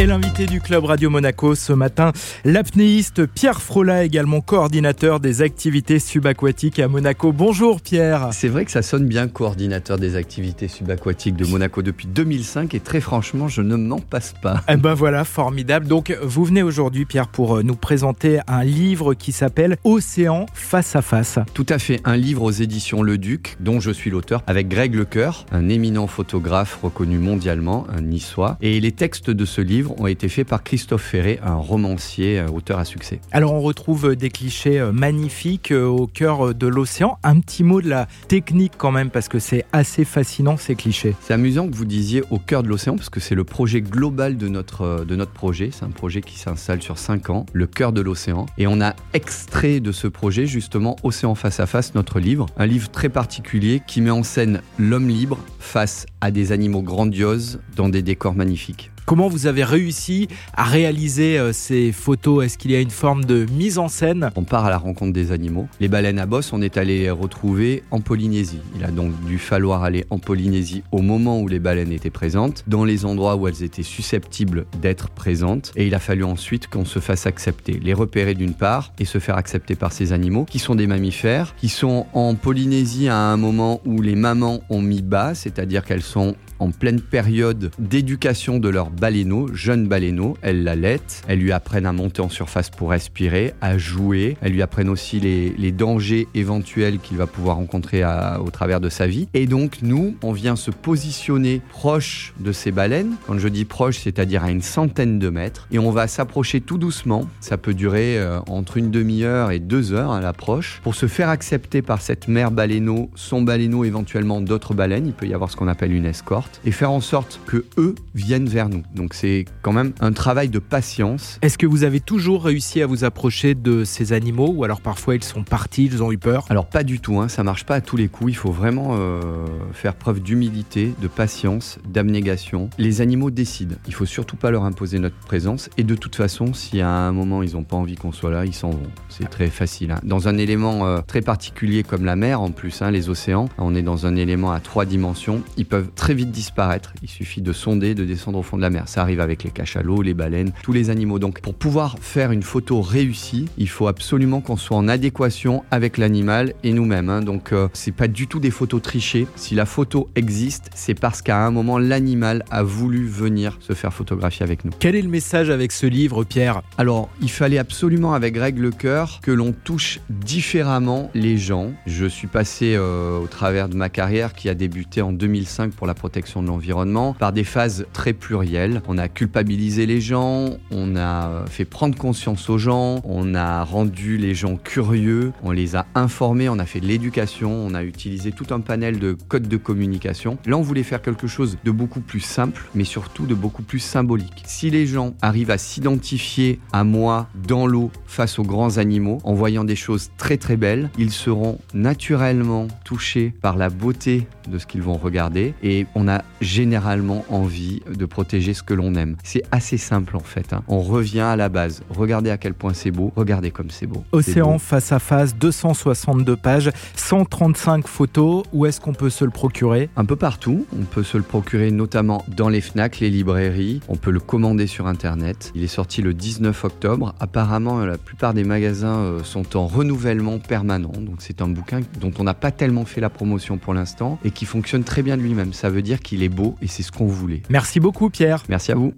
Et l'invité du Club Radio Monaco ce matin, l'apnéiste Pierre Frola, également coordinateur des activités subaquatiques à Monaco. Bonjour Pierre. C'est vrai que ça sonne bien coordinateur des activités subaquatiques de Monaco depuis 2005 et très franchement, je ne m'en passe pas. Eh ben voilà, formidable. Donc vous venez aujourd'hui Pierre pour euh, nous présenter un livre qui s'appelle Océan face à face. Tout à fait, un livre aux éditions Le Duc dont je suis l'auteur avec Greg Lecoeur, un éminent photographe reconnu mondialement, un niçois. Et les textes de ce livre ont été faits par Christophe Ferré, un romancier, auteur à succès. Alors on retrouve des clichés euh, magnifiques euh, au cœur de l'océan. Un petit mot de la technique quand même, parce que c'est assez fascinant ces clichés. C'est amusant que vous disiez au cœur de l'océan, parce que c'est le projet global de notre, euh, de notre projet. C'est un projet qui s'installe sur 5 ans, le cœur de l'océan. Et on a extrait de ce projet justement Océan face à face, notre livre. Un livre très particulier qui met en scène l'homme libre face à des animaux grandioses dans des décors magnifiques. Comment vous avez réussi à réaliser euh, ces photos? Est-ce qu'il y a une forme de mise en scène? On part à la rencontre des animaux. Les baleines à bosse, on est allé les retrouver en Polynésie. Il a donc dû falloir aller en Polynésie au moment où les baleines étaient présentes, dans les endroits où elles étaient susceptibles d'être présentes. Et il a fallu ensuite qu'on se fasse accepter. Les repérer d'une part et se faire accepter par ces animaux, qui sont des mammifères, qui sont en Polynésie à un moment où les mamans ont mis bas, c'est-à-dire qu'elles sont en pleine période d'éducation de leur baleineau, jeune baleineau. Elles l'allaitent, elles lui apprennent à monter en surface pour respirer, à jouer. Elles lui apprennent aussi les, dangers éventuels qu'il va pouvoir rencontrer au travers de sa vie. Et donc, nous, on vient se positionner proche de ces baleines. Quand je dis proche, c'est-à-dire à une centaine de mètres. Et on va s'approcher tout doucement. Ça peut durer euh, entre une demi-heure et deux heures à l'approche pour se faire accepter par cette mère baleineau, son baleineau, éventuellement d'autres baleines. Il peut y avoir ce qu'on appelle une escorte et faire en sorte que eux viennent vers nous. Donc c'est quand même un travail de patience. Est-ce que vous avez toujours réussi à vous approcher de ces animaux ou alors parfois ils sont partis, ils ont eu peur? Alors pas du tout, hein, ça marche pas à tous les coups. Il faut vraiment euh, faire preuve d'humilité, de patience, d'abnégation. Les animaux décident. Il faut surtout pas leur imposer notre présence et de toute façon, si à un moment ils n'ont pas envie qu'on soit là, ils s'en vont. C'est très facile. Hein. Dans un élément euh, très particulier comme la mer, en plus, hein, les océans, on est dans un élément à trois dimensions. Ils peuvent très vite disparaître. Il suffit de sonder, de descendre au fond de la mer. Ça arrive avec les cachalots, les baleines, tous les animaux. Donc pour pouvoir faire une photo réussie, il faut absolument qu'on soit en adéquation avec l'animal et nous-mêmes. Hein. Donc euh, c'est pas du tout des photos trichées. Si la photo existe, c'est parce qu'à un moment l'animal a voulu venir se faire photographier avec nous. Quel est le message avec ce livre, Pierre? Alors il fallait absolument avec Greg le cœur que l'on touche différemment les gens. Je suis passé euh, au travers de ma carrière qui a débuté en 2005 pour la protection de l'environnement par des phases très plurielles. On a culpabilisé les gens, on a fait prendre conscience aux gens, on a rendu les gens curieux, on les a informés, on a fait de l'éducation, on a utilisé tout un panel de codes de communication. Là, on voulait faire quelque chose de beaucoup plus simple, mais surtout de beaucoup plus symbolique. Si les gens arrivent à s'identifier à moi dans l'eau face aux grands animaux, en voyant des choses très très belles, ils seront naturellement touchés par la beauté de ce qu'ils vont regarder et on a généralement envie de protéger ce que l'on aime. C'est assez simple en fait. Hein. On revient à la base. Regardez à quel point c'est beau. Regardez comme c'est beau. Océan face à face, 262 pages, 135 photos. Où est-ce qu'on peut se le procurer? Un peu partout. On peut se le procurer notamment dans les FNAC, les librairies. On peut le commander sur Internet. Il est sorti le 19 octobre. Apparemment, la plupart des magasins euh, sont en renouvellement permanent. Donc c'est un bouquin dont on n'a pas tellement fait la promotion pour l'instant et qui fonctionne très bien de lui-même. Ça veut dire qu'il est beau et c'est ce qu'on voulait. Merci beaucoup Pierre. Merci à vous.